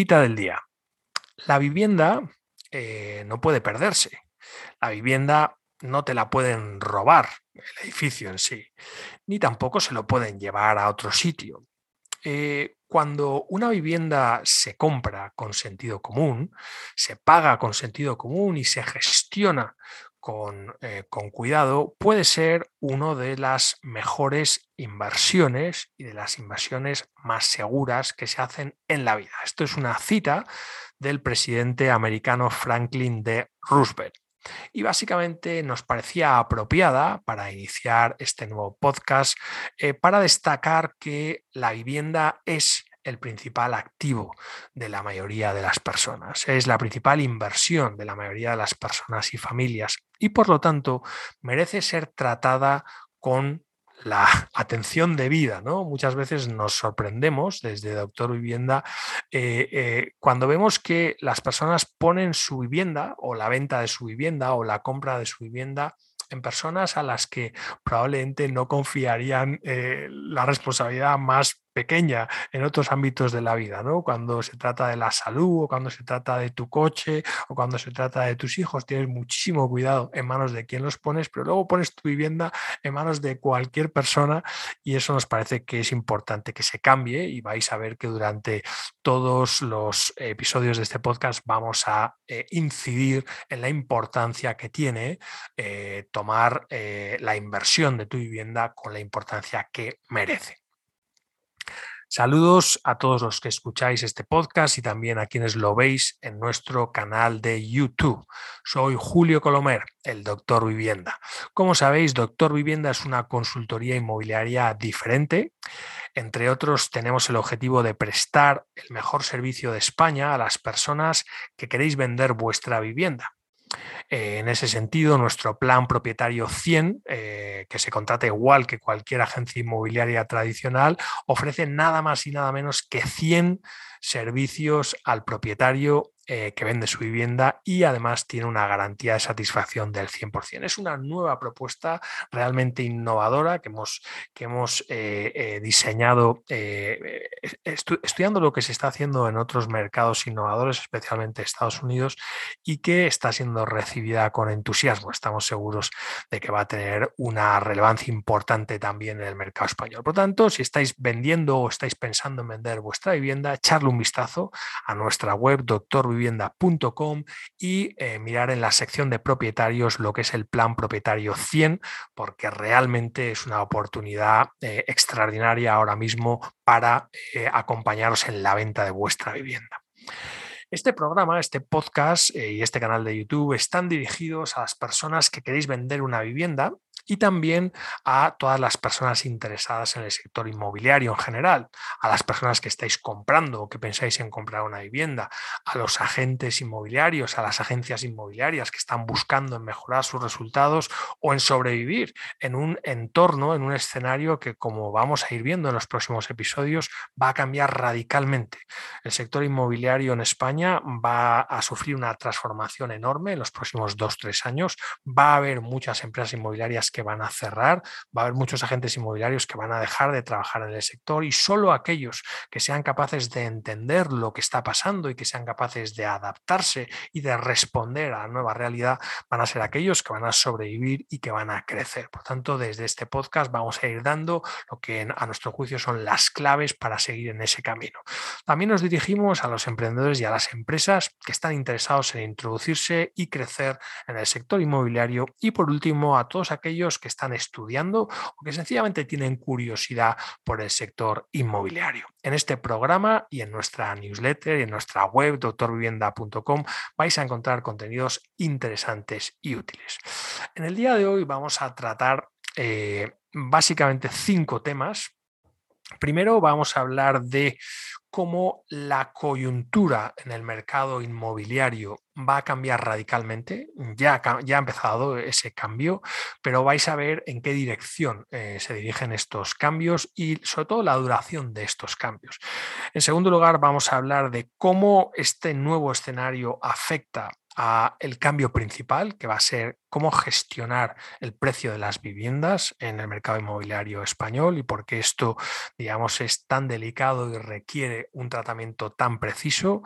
Cita del día. La vivienda eh, no puede perderse. La vivienda no te la pueden robar, el edificio en sí, ni tampoco se lo pueden llevar a otro sitio. Eh, cuando una vivienda se compra con sentido común, se paga con sentido común y se gestiona eh, con, cuidado, puede ser una de las mejores inversiones y de las inversiones más seguras que se hacen en la vida. Esto es una cita del presidente americano Franklin D. Roosevelt. Y básicamente nos parecía apropiada para iniciar este nuevo podcast eh, para destacar que la vivienda es el principal activo de la mayoría de las personas, es la principal inversión de la mayoría de las personas y familias y por lo tanto merece ser tratada con la atención debida, ¿no? Muchas veces nos sorprendemos desde Doctor Vivienda eh, eh, cuando vemos que las personas ponen su vivienda o la venta de su vivienda o la compra de su vivienda en personas a las que probablemente no confiarían eh, la responsabilidad más pequeña en otros ámbitos de la vida, ¿no? Cuando se trata de la salud o cuando se trata de tu coche o cuando se trata de tus hijos, tienes muchísimo cuidado en manos de quién los pones, pero luego pones tu vivienda en manos de cualquier persona y eso nos parece que es importante que se cambie y vais a ver que durante todos los episodios de este podcast vamos a eh, incidir en la importancia que tiene eh, tomar eh, la inversión de tu vivienda con la importancia que merece. Saludos a todos los que escucháis este podcast y también a quienes lo veis en nuestro canal de YouTube. Soy Julio Colomer, el Doctor Vivienda. Como sabéis, Doctor Vivienda es una consultoría inmobiliaria diferente. Entre otros, tenemos el objetivo de prestar el mejor servicio de España a las personas que queréis vender vuestra vivienda. Eh, en ese sentido, nuestro plan propietario 100, eh, que se contrata igual que cualquier agencia inmobiliaria tradicional, ofrece nada más y nada menos que 100 servicios al propietario eh, que vende su vivienda y además tiene una garantía de satisfacción del 100%. Es una nueva propuesta realmente innovadora que hemos, que hemos eh, eh, diseñado estudiando lo que se está haciendo en otros mercados innovadores, especialmente Estados Unidos, y que está siendo recibida con entusiasmo. Estamos seguros de que va a tener una relevancia importante también en el mercado español. Por lo tanto, si estáis vendiendo o estáis pensando en vender vuestra vivienda, echarle un vistazo a nuestra web, doctor vivienda.com y eh, mirar en la sección de propietarios lo que es el plan propietario 100, porque realmente es una oportunidad eh, extraordinaria ahora mismo para eh, acompañaros en la venta de vuestra vivienda. Este programa, este podcast y este canal de YouTube están dirigidos a las personas que queréis vender una vivienda y también a todas las personas interesadas en el sector inmobiliario en general, a las personas que estáis comprando o que pensáis en comprar una vivienda, a los agentes inmobiliarios, a las agencias inmobiliarias que están buscando en mejorar sus resultados o en sobrevivir en un entorno, en un escenario que como vamos a ir viendo en los próximos episodios va a cambiar radicalmente. El sector inmobiliario en España va a sufrir una transformación enorme en los próximos dos, tres años. Va a haber muchas empresas inmobiliarias que van a cerrar, va a haber muchos agentes inmobiliarios que van a dejar de trabajar en el sector y solo aquellos que sean capaces de entender lo que está pasando y que sean capaces de adaptarse y de responder a la nueva realidad van a ser aquellos que van a sobrevivir y que van a crecer. Por tanto, desde este podcast vamos a ir dando lo que a nuestro juicio son las claves para seguir en ese camino. También nos dirigimos a los emprendedores y a las empresas que están interesados en introducirse y crecer en el sector inmobiliario y por último a todos aquellos que están estudiando o que sencillamente tienen curiosidad por el sector inmobiliario. En este programa y en nuestra newsletter y en nuestra web doctorvivienda.com vais a encontrar contenidos interesantes y útiles. En el día de hoy vamos a tratar eh, básicamente cinco temas Primero vamos a hablar de cómo la coyuntura en el mercado inmobiliario va a cambiar radicalmente. Ya, ya ha empezado ese cambio, pero vais a ver en qué dirección eh, se dirigen estos cambios y sobre todo la duración de estos cambios. En segundo lugar, vamos a hablar de cómo este nuevo escenario afecta a el cambio principal, que va a ser cómo gestionar el precio de las viviendas en el mercado inmobiliario español y por qué esto, digamos, es tan delicado y requiere un tratamiento tan preciso.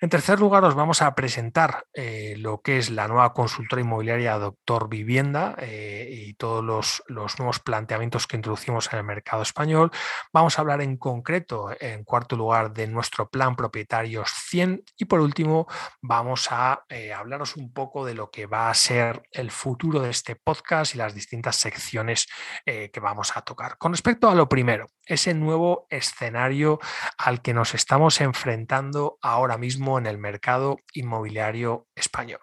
En tercer lugar, os vamos a presentar eh, lo que es la nueva consultora inmobiliaria Doctor Vivienda eh, y todos los, nuevos planteamientos que introducimos en el mercado español. Vamos a hablar en concreto, en cuarto lugar, de nuestro plan propietarios 100 y por último, vamos a eh, hablaros un poco de lo que va a ser el futuro de este podcast y las distintas secciones eh, que vamos a tocar. Con respecto a lo primero, ese nuevo escenario al que nos estamos enfrentando ahora mismo en el mercado inmobiliario español.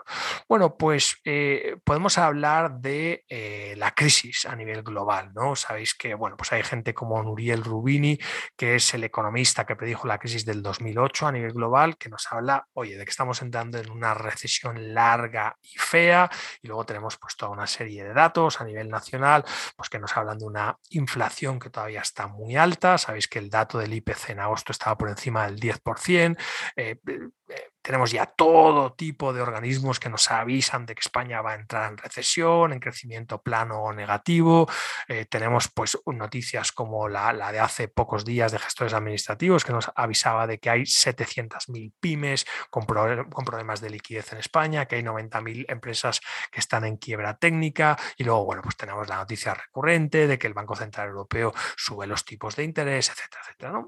Bueno, pues eh, podemos hablar de eh, la crisis a nivel global, ¿no? Sabéis que, bueno, pues hay gente como Nuriel Rubini, que es el economista que predijo la crisis del 2008 a nivel global, que nos habla, oye, de que estamos entrando en una recesión larga y fea, y luego tenemos pues toda una serie de datos a nivel nacional, pues que nos hablan de una inflación que todavía está muy alta. Sabéis que el dato del IPC en agosto estaba por encima del 10%. Eh, eh, tenemos ya todo tipo de organismos que nos avisan de que España va a entrar en recesión, en crecimiento plano o negativo. Eh, tenemos pues noticias como la, de hace pocos días de gestores administrativos que nos avisaba de que hay 700.000 pymes con, con, problemas de liquidez en España, que hay 90.000 empresas que están en quiebra técnica y luego, bueno, pues tenemos la noticia recurrente de que el Banco Central Europeo sube los tipos de interés, etcétera, etcétera.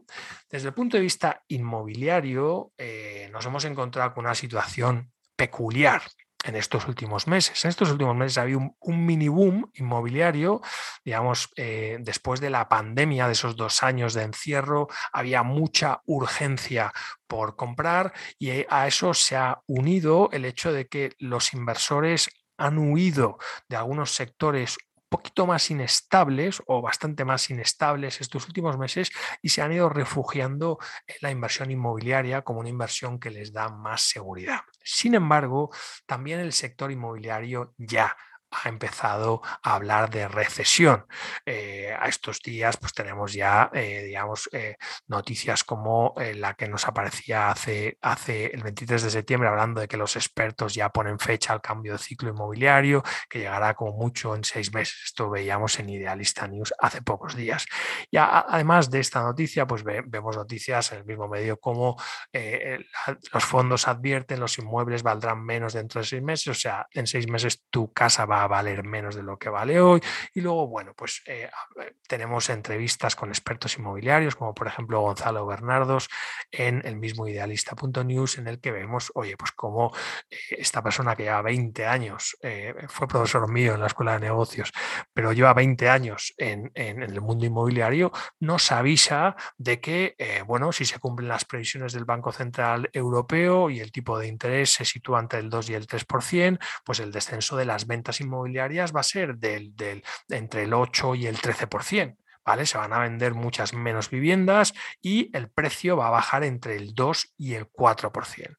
Desde el punto de vista inmobiliario, eh, nos hemos encontrado con una situación peculiar en estos últimos meses. En estos últimos meses ha habido un, mini boom inmobiliario, digamos, eh, después de la pandemia, de esos dos años de encierro, había mucha urgencia por comprar y a eso se ha unido el hecho de que los inversores han huido de algunos sectores poquito más inestables o bastante más inestables estos últimos meses y se han ido refugiando en la inversión inmobiliaria como una inversión que les da más seguridad. Sin embargo, también el sector inmobiliario ya ha empezado a hablar de recesión. Eh, a estos días pues tenemos ya, eh, digamos, eh, noticias como la que nos aparecía hace, hace el 23 de septiembre, hablando de que los expertos ya ponen fecha al cambio de ciclo inmobiliario, que llegará como mucho en seis meses. Esto veíamos en Idealista News hace pocos días. Y además de esta noticia, pues vemos noticias en el mismo medio como los fondos advierten los inmuebles valdrán menos dentro de seis meses, o sea, en seis meses tu casa va a valer menos de lo que vale hoy. Y luego, bueno, pues eh, tenemos entrevistas con expertos inmobiliarios, como por ejemplo Gonzalo Bernardos en el mismo idealista.news, en el que vemos, oye, pues cómo eh, esta persona que lleva 20 años, eh, fue profesor mío en la Escuela de Negocios, pero lleva 20 años en, en el mundo inmobiliario, nos avisa de que, bueno, si se cumplen las previsiones del Banco Central Europeo y el tipo de interés se sitúa entre el 2 y el 3%, pues el descenso de las ventas inmobiliarias inmobiliarias va a ser del, entre el 8 y el 13%. ¿Vale? Se van a vender muchas menos viviendas y el precio va a bajar entre el 2 y el 4%.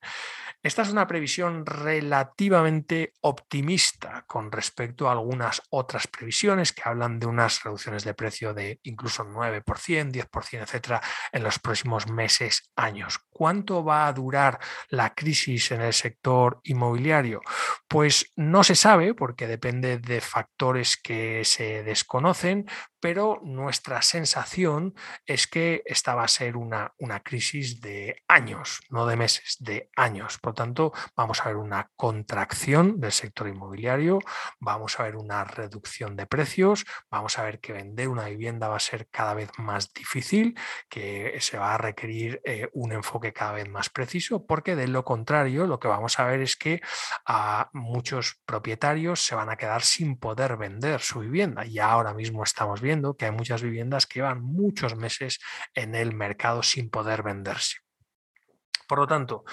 Esta es una previsión relativamente optimista con respecto a algunas otras previsiones que hablan de unas reducciones de precio de incluso 9%, 10%, etcétera, en los próximos meses, años. ¿Cuánto va a durar la crisis en el sector inmobiliario? Pues no se sabe porque depende de factores que se desconocen, pero nuestra sensación es que esta va a ser una, una crisis de años, no de meses, de años. Por tanto, vamos a ver una contracción del sector inmobiliario, vamos a ver una reducción de precios, vamos a ver que vender una vivienda va a ser cada vez más difícil, que se va a requerir eh, un enfoque cada vez más preciso, porque de lo contrario, lo que vamos a ver es que a muchos propietarios se van a quedar sin poder vender su vivienda. Y ahora mismo estamos viendo que hay muchas viviendas que llevan muchos meses en el mercado sin poder venderse. Por lo tanto,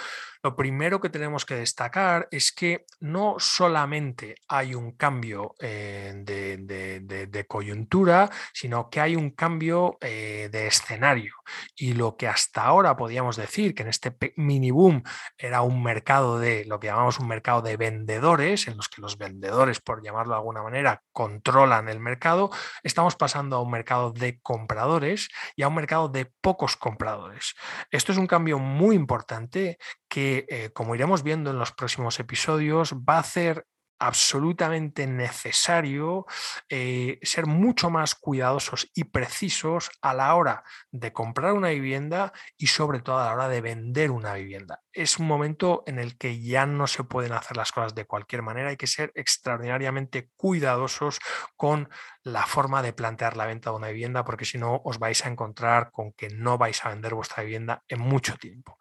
lo primero que tenemos que destacar es que no solamente hay un cambio eh, de, coyuntura, sino que hay un cambio eh, de escenario. Y lo que hasta ahora podíamos decir que en este mini boom era un mercado de lo que llamamos un mercado de vendedores, en los que los vendedores, por llamarlo de alguna manera, controlan el mercado, estamos pasando a un mercado de compradores y a un mercado de pocos compradores. Esto es un cambio muy importante que, eh, como iremos viendo en los próximos episodios, va a hacer absolutamente necesario eh, ser mucho más cuidadosos y precisos a la hora de comprar una vivienda y sobre todo a la hora de vender una vivienda. Es un momento en el que ya no se pueden hacer las cosas de cualquier manera, hay que ser extraordinariamente cuidadosos con la forma de plantear la venta de una vivienda porque si no os vais a encontrar con que no vais a vender vuestra vivienda en mucho tiempo.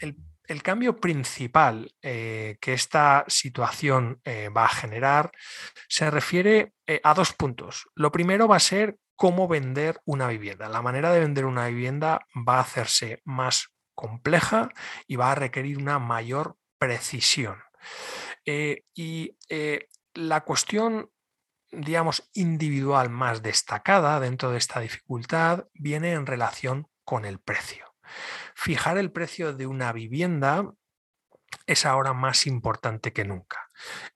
El el cambio principal eh, que esta situación eh, va a generar se refiere eh, a dos puntos. Lo primero va a ser cómo vender una vivienda. La manera de vender una vivienda va a hacerse más compleja y va a requerir una mayor precisión. y la cuestión digamos, individual más destacada dentro de esta dificultad viene en relación con el precio. Fijar el precio de una vivienda es ahora más importante que nunca.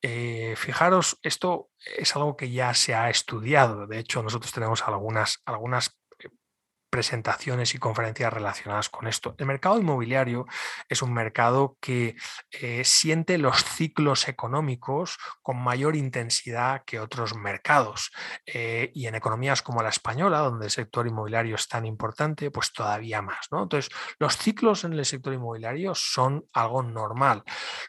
Eh, fijaros, esto es algo que ya se ha estudiado. De hecho, nosotros tenemos algunas, algunas presentaciones y conferencias relacionadas con esto. El mercado inmobiliario es un mercado que eh, siente los ciclos económicos con mayor intensidad que otros mercados. Eh, y en economías como la española, donde el sector inmobiliario es tan importante, pues todavía más. ¿no? Entonces, los ciclos en el sector inmobiliario son algo normal.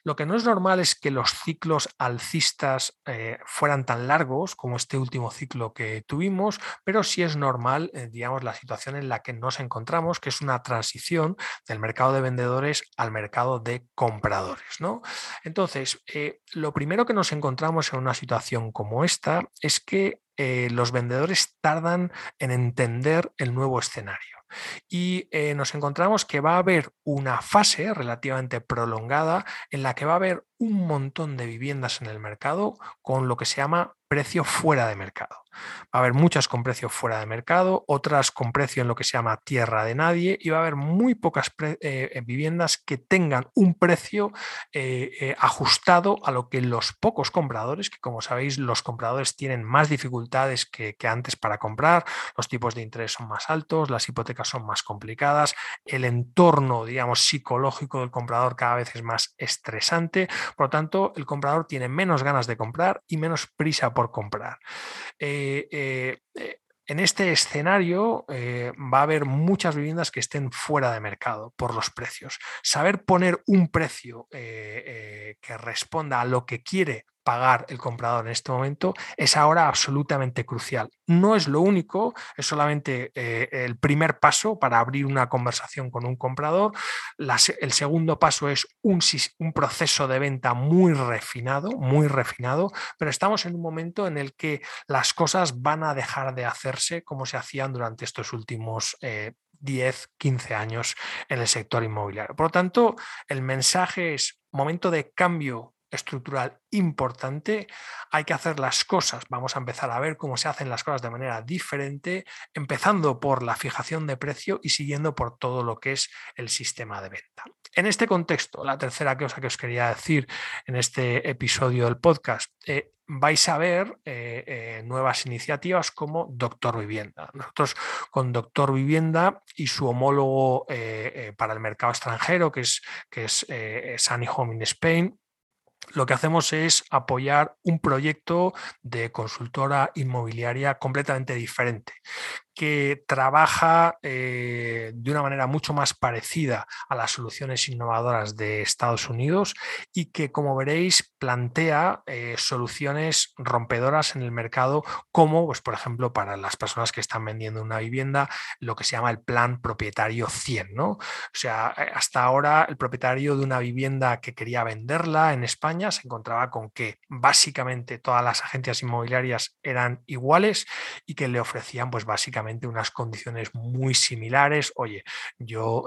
Lo que no es normal es que los ciclos alcistas eh, fueran tan largos como este último ciclo que tuvimos, pero sí es normal, digamos, la situación en la que nos encontramos, que es una transición del mercado de vendedores al mercado de compradores. ¿no? Entonces, eh, lo primero que nos encontramos en una situación como esta es que eh, los vendedores tardan en entender el nuevo escenario. Y eh, nos encontramos que va a haber una fase relativamente prolongada en la que va a haber un montón de viviendas en el mercado con lo que se llama precio fuera de mercado. Va a haber muchas con precio fuera de mercado, otras con precio en lo que se llama tierra de nadie y va a haber muy pocas eh, eh, viviendas que tengan un precio eh, ajustado a lo que los pocos compradores, que como sabéis los compradores tienen más dificultades que, antes para comprar, los tipos de interés son más altos, las hipotecas son más complicadas, el entorno, digamos, psicológico del comprador cada vez es más estresante, por lo tanto el comprador tiene menos ganas de comprar y menos prisa por comprar. Eh, eh, en este escenario va a haber muchas viviendas que estén fuera de mercado por los precios. Saber poner un precio que responda a lo que quiere pagar el comprador en este momento es ahora absolutamente crucial. No es lo único, es solamente eh, el primer paso para abrir una conversación con un comprador. el segundo paso es un, proceso de venta muy refinado, muy refinado, pero estamos en un momento en el que las cosas van a dejar de hacerse como se hacían durante estos últimos 10, eh, 15 años en el sector inmobiliario. Por lo tanto, el mensaje es momento de cambio estructural importante, hay que hacer las cosas. Vamos a empezar a ver cómo se hacen las cosas de manera diferente, empezando por la fijación de precio y siguiendo por todo lo que es el sistema de venta. En este contexto, la tercera cosa que os quería decir en este episodio del podcast, eh, vais a ver eh, eh, nuevas iniciativas como Doctor Vivienda. Nosotros con Doctor Vivienda y su homólogo para el mercado extranjero, que es, que es Sunny Home in Spain, lo que hacemos es apoyar un proyecto de consultora inmobiliaria completamente diferente, que trabaja eh, de una manera mucho más parecida a las soluciones innovadoras de Estados Unidos y que, como veréis, plantea eh, soluciones rompedoras en el mercado, como, pues, por ejemplo, para las personas que están vendiendo una vivienda, lo que se llama el plan propietario 100. ¿no? O sea, eh, hasta ahora el propietario de una vivienda que quería venderla en España se encontraba con que básicamente todas las agencias inmobiliarias eran iguales y que le ofrecían, pues, básicamente unas condiciones muy similares. Oye, yo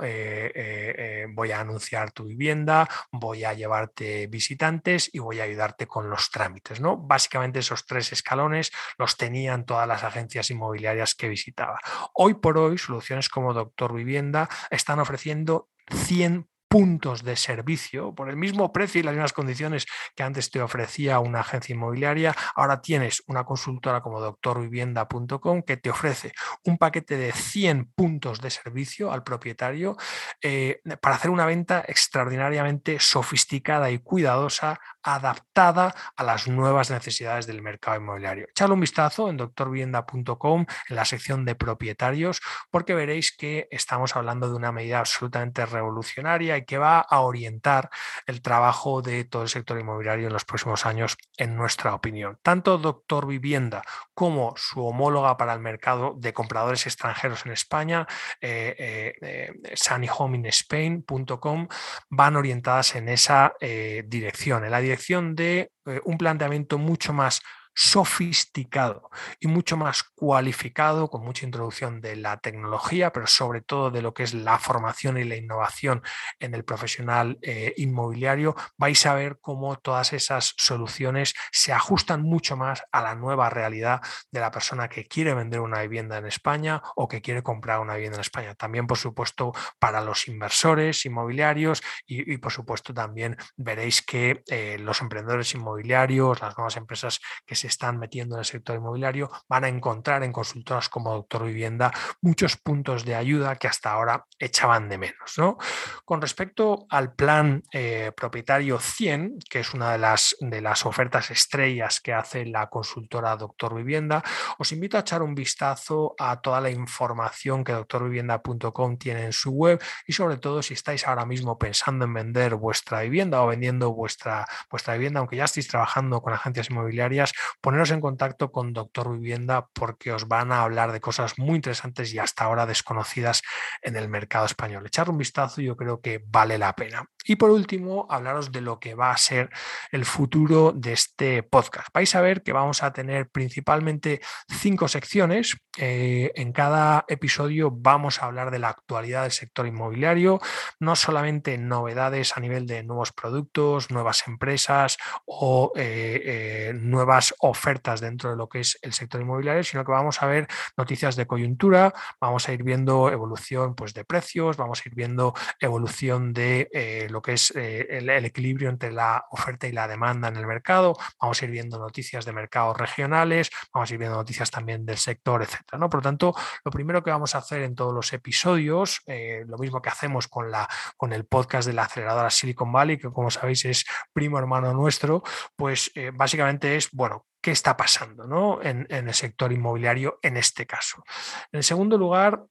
voy a anunciar tu vivienda, voy a llevarte visitantes y voy a ayudarte con los trámites, ¿no? Básicamente esos tres escalones los tenían todas las agencias inmobiliarias que visitaba. Hoy por hoy, soluciones como Doctor Vivienda están ofreciendo 100 puntos de servicio por el mismo precio y las mismas condiciones que antes te ofrecía una agencia inmobiliaria. Ahora tienes una consultora como doctorvivienda.com que te ofrece un paquete de 100 puntos de servicio al propietario eh, para hacer una venta extraordinariamente sofisticada y cuidadosa, adaptada a las nuevas necesidades del mercado inmobiliario. Echadle un vistazo en doctorvivienda.com en la sección de propietarios porque veréis que estamos hablando de una medida absolutamente revolucionaria que va a orientar el trabajo de todo el sector inmobiliario en los próximos años, en nuestra opinión. Tanto Doctor Vivienda como su homóloga para el mercado de compradores extranjeros en España, eh, eh, eh sunnyhomeinspain.com, van orientadas en esa eh, dirección, en la dirección de un planteamiento mucho más sofisticado y mucho más cualificado, con mucha introducción de la tecnología, pero sobre todo de lo que es la formación y la innovación en el profesional eh, inmobiliario, vais a ver cómo todas esas soluciones se ajustan mucho más a la nueva realidad de la persona que quiere vender una vivienda en España o que quiere comprar una vivienda en España. También, por supuesto, para los inversores inmobiliarios y, por supuesto, también veréis que eh, los emprendedores inmobiliarios, las nuevas empresas que se están metiendo en el sector inmobiliario, van a encontrar en consultoras como Doctor Vivienda muchos puntos de ayuda que hasta ahora echaban de menos. ¿no? Con respecto al plan eh, propietario 100, que es una de las, de las ofertas estrellas que hace la consultora Doctor Vivienda, os invito a echar un vistazo a toda la información que doctorvivienda.com tiene en su web y sobre todo si estáis ahora mismo pensando en vender vuestra vivienda o vendiendo vuestra, vuestra vivienda, aunque ya estéis trabajando con agencias inmobiliarias, poneros en contacto con Doctor Vivienda porque os van a hablar de cosas muy interesantes y hasta ahora desconocidas en el mercado español. Echar un vistazo yo creo que vale la pena. Y por último, hablaros de lo que va a ser el futuro de este podcast. Vais a ver que vamos a tener principalmente cinco secciones. Eh, en cada episodio vamos a hablar de la actualidad del sector inmobiliario, no solamente novedades a nivel de nuevos productos, nuevas empresas o eh, eh, nuevas ofertas dentro de lo que es el sector inmobiliario, sino que vamos a ver noticias de coyuntura, vamos a ir viendo evolución pues, de precios, vamos a ir viendo evolución de lo que es eh, el, equilibrio entre la oferta y la demanda en el mercado, vamos a ir viendo noticias de mercados regionales, vamos a ir viendo noticias también del sector, etcétera. ¿no? Por lo tanto, lo primero que vamos a hacer en todos los episodios, eh, lo mismo que hacemos con, la, con el podcast de la aceleradora Silicon Valley, que como sabéis es primo hermano nuestro, pues eh, básicamente es, bueno, qué está pasando ¿no? en, en, el sector inmobiliario en este caso. En segundo lugar,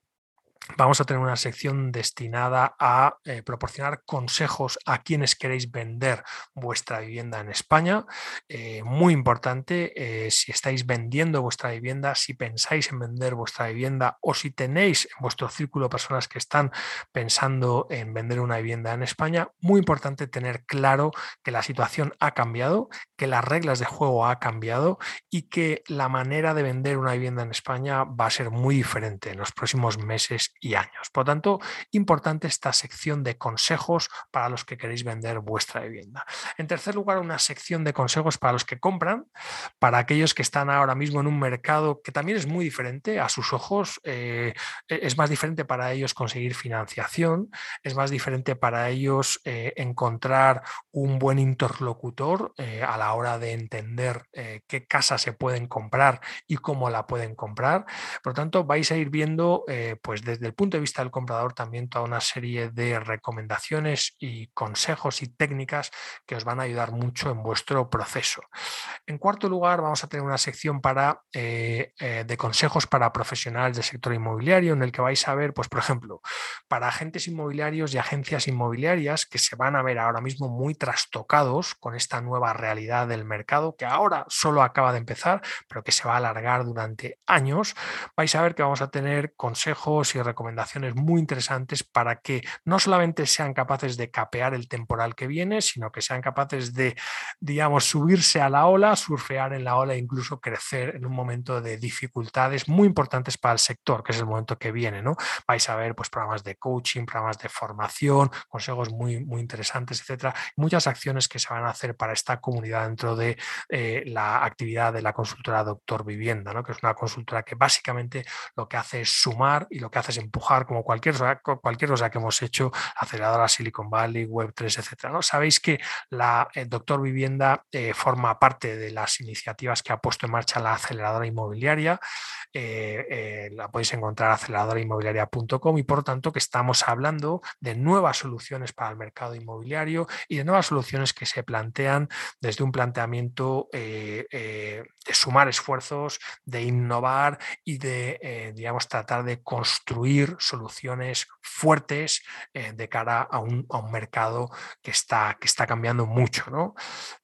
vamos a tener una sección destinada a eh, proporcionar consejos a quienes queréis vender vuestra vivienda en España. Eh, muy importante, eh, si estáis vendiendo vuestra vivienda, si pensáis en vender vuestra vivienda o si tenéis en vuestro círculo personas que están pensando en vender una vivienda en España, muy importante tener claro que la situación ha cambiado, que las reglas de juego ha cambiado y que la manera de vender una vivienda en España va a ser muy diferente en los próximos meses y años. Por tanto, importante esta sección de consejos para los que queréis vender vuestra vivienda. En tercer lugar, una sección de consejos para los que compran, para aquellos que están ahora mismo en un mercado que también es muy diferente a sus ojos. Eh, e, es más diferente para ellos conseguir financiación, es más diferente para ellos eh, encontrar un buen interlocutor eh, a la hora de entender qué casa se pueden comprar y cómo la pueden comprar. Por lo tanto, vais a ir viendo pues desde desde el punto de vista del comprador también toda una serie de recomendaciones y consejos y técnicas que os van a ayudar mucho en vuestro proceso. En cuarto lugar, vamos a tener una sección para, eh, eh, de consejos para profesionales del sector inmobiliario en el que vais a ver, pues, por ejemplo, para agentes inmobiliarios y agencias inmobiliarias que se van a ver ahora mismo muy trastocados con esta nueva realidad del mercado que ahora solo acaba de empezar, pero que se va a alargar durante años, vais a ver que vamos a tener consejos y recomendaciones recomendaciones muy interesantes para que no solamente sean capaces de capear el temporal que viene, sino que sean capaces de, digamos, subirse a la ola, surfear en la ola e incluso crecer en un momento de dificultades muy importantes para el sector, que es el momento que viene, ¿no? Vais a ver pues programas de coaching, programas de formación, consejos muy, muy interesantes, etcétera, muchas acciones que se van a hacer para esta comunidad dentro de eh, la actividad de la consultora Doctor Vivienda, ¿no? que es una consultora que básicamente lo que hace es sumar y lo que hace es empujar, como cualquier, cualquier cosa que hemos hecho, aceleradora Silicon Valley, Web3, etcétera. ¿no? Sabéis que la eh, Doctor Vivienda eh, forma parte de las iniciativas que ha puesto en marcha la aceleradora inmobiliaria. la podéis encontrar aceleradora-inmobiliaria.com y por lo tanto que estamos hablando de nuevas soluciones para el mercado inmobiliario y de nuevas soluciones que se plantean desde un planteamiento eh, eh, de sumar esfuerzos, de innovar y de, eh, digamos, tratar de construir soluciones fuertes de cara a un, mercado que está, que está cambiando mucho. ¿no?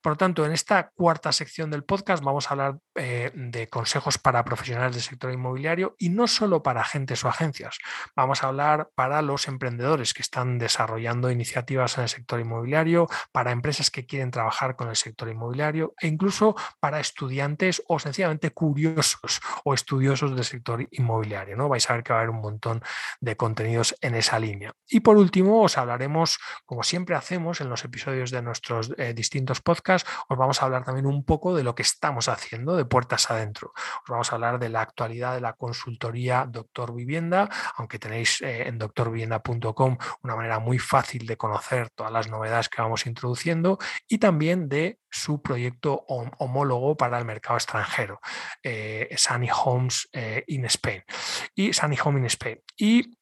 Por lo tanto, en esta cuarta sección del podcast vamos a hablar de consejos para profesionales del sector inmobiliario y no solo para agentes o agencias. Vamos a hablar para los emprendedores que están desarrollando iniciativas en el sector inmobiliario, para empresas que quieren trabajar con el sector inmobiliario e incluso para estudiantes o sencillamente curiosos o estudiosos del sector inmobiliario. ¿no? Vais a ver que va a haber un montón de contenidos en esa línea. Y por último, os hablaremos, como siempre hacemos en los episodios de nuestros eh, distintos podcasts, os vamos a hablar también un poco de lo que estamos haciendo de puertas adentro. Os vamos a hablar de la actualidad de la consultoría Doctor Vivienda, aunque tenéis eh, en doctorvivienda.com una manera muy fácil de conocer todas las novedades que vamos introduciendo y también de su proyecto homólogo para el mercado extranjero, eh, Sunny Homes eh, in Spain y Sunny Home in Spain. Y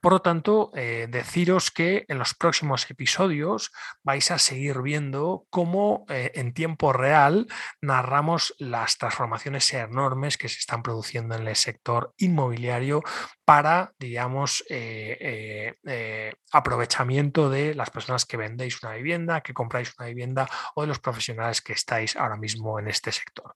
por lo tanto, eh, deciros que en los próximos episodios vais a seguir viendo cómo eh, en tiempo real narramos las transformaciones enormes que se están produciendo en el sector inmobiliario para, digamos, eh, aprovechamiento de las personas que vendéis una vivienda, que compráis una vivienda o de los profesionales que estáis ahora mismo en este sector.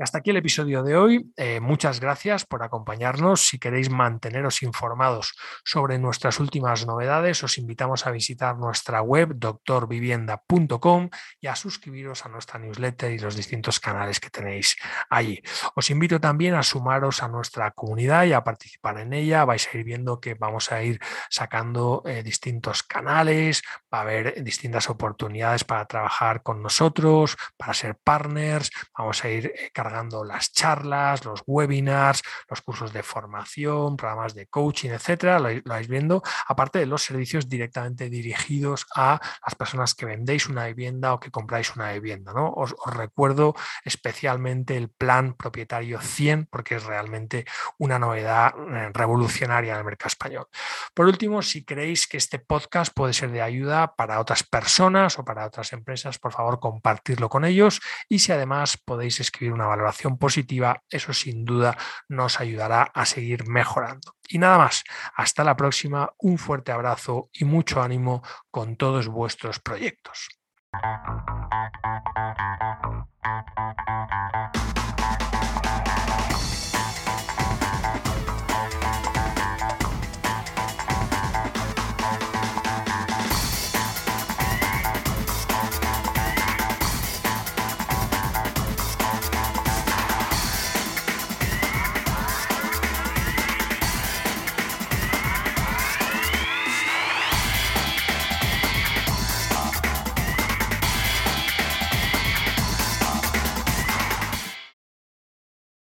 Hasta aquí el episodio de hoy. Eh, muchas gracias por acompañarnos. Si queréis manteneros informados sobre nuestras últimas novedades, os invitamos a visitar nuestra web doctorvivienda.com y a suscribiros a nuestra newsletter y los distintos canales que tenéis allí. Os invito también a sumaros a nuestra comunidad y a participar en ella. Vais a ir viendo que vamos a ir sacando eh, distintos canales, va a haber distintas oportunidades para trabajar con nosotros, para ser partners. Vamos a ir eh, cargando las charlas, los webinars, los cursos de formación, programas de coaching, etcétera, lo, vais viendo, aparte de los servicios directamente dirigidos a las personas que vendéis una vivienda o que compráis una vivienda. ¿no? Os, recuerdo especialmente el plan propietario 100, porque es realmente una novedad eh, revolucionaria en el mercado español. Por último, si creéis que este podcast puede ser de ayuda para otras personas o para otras empresas, por favor, compartirlo con ellos y si además podéis escribir una valoración positiva, eso sin duda nos ayudará a seguir mejorando. Y nada más, hasta la próxima, un fuerte abrazo y mucho ánimo con todos vuestros proyectos.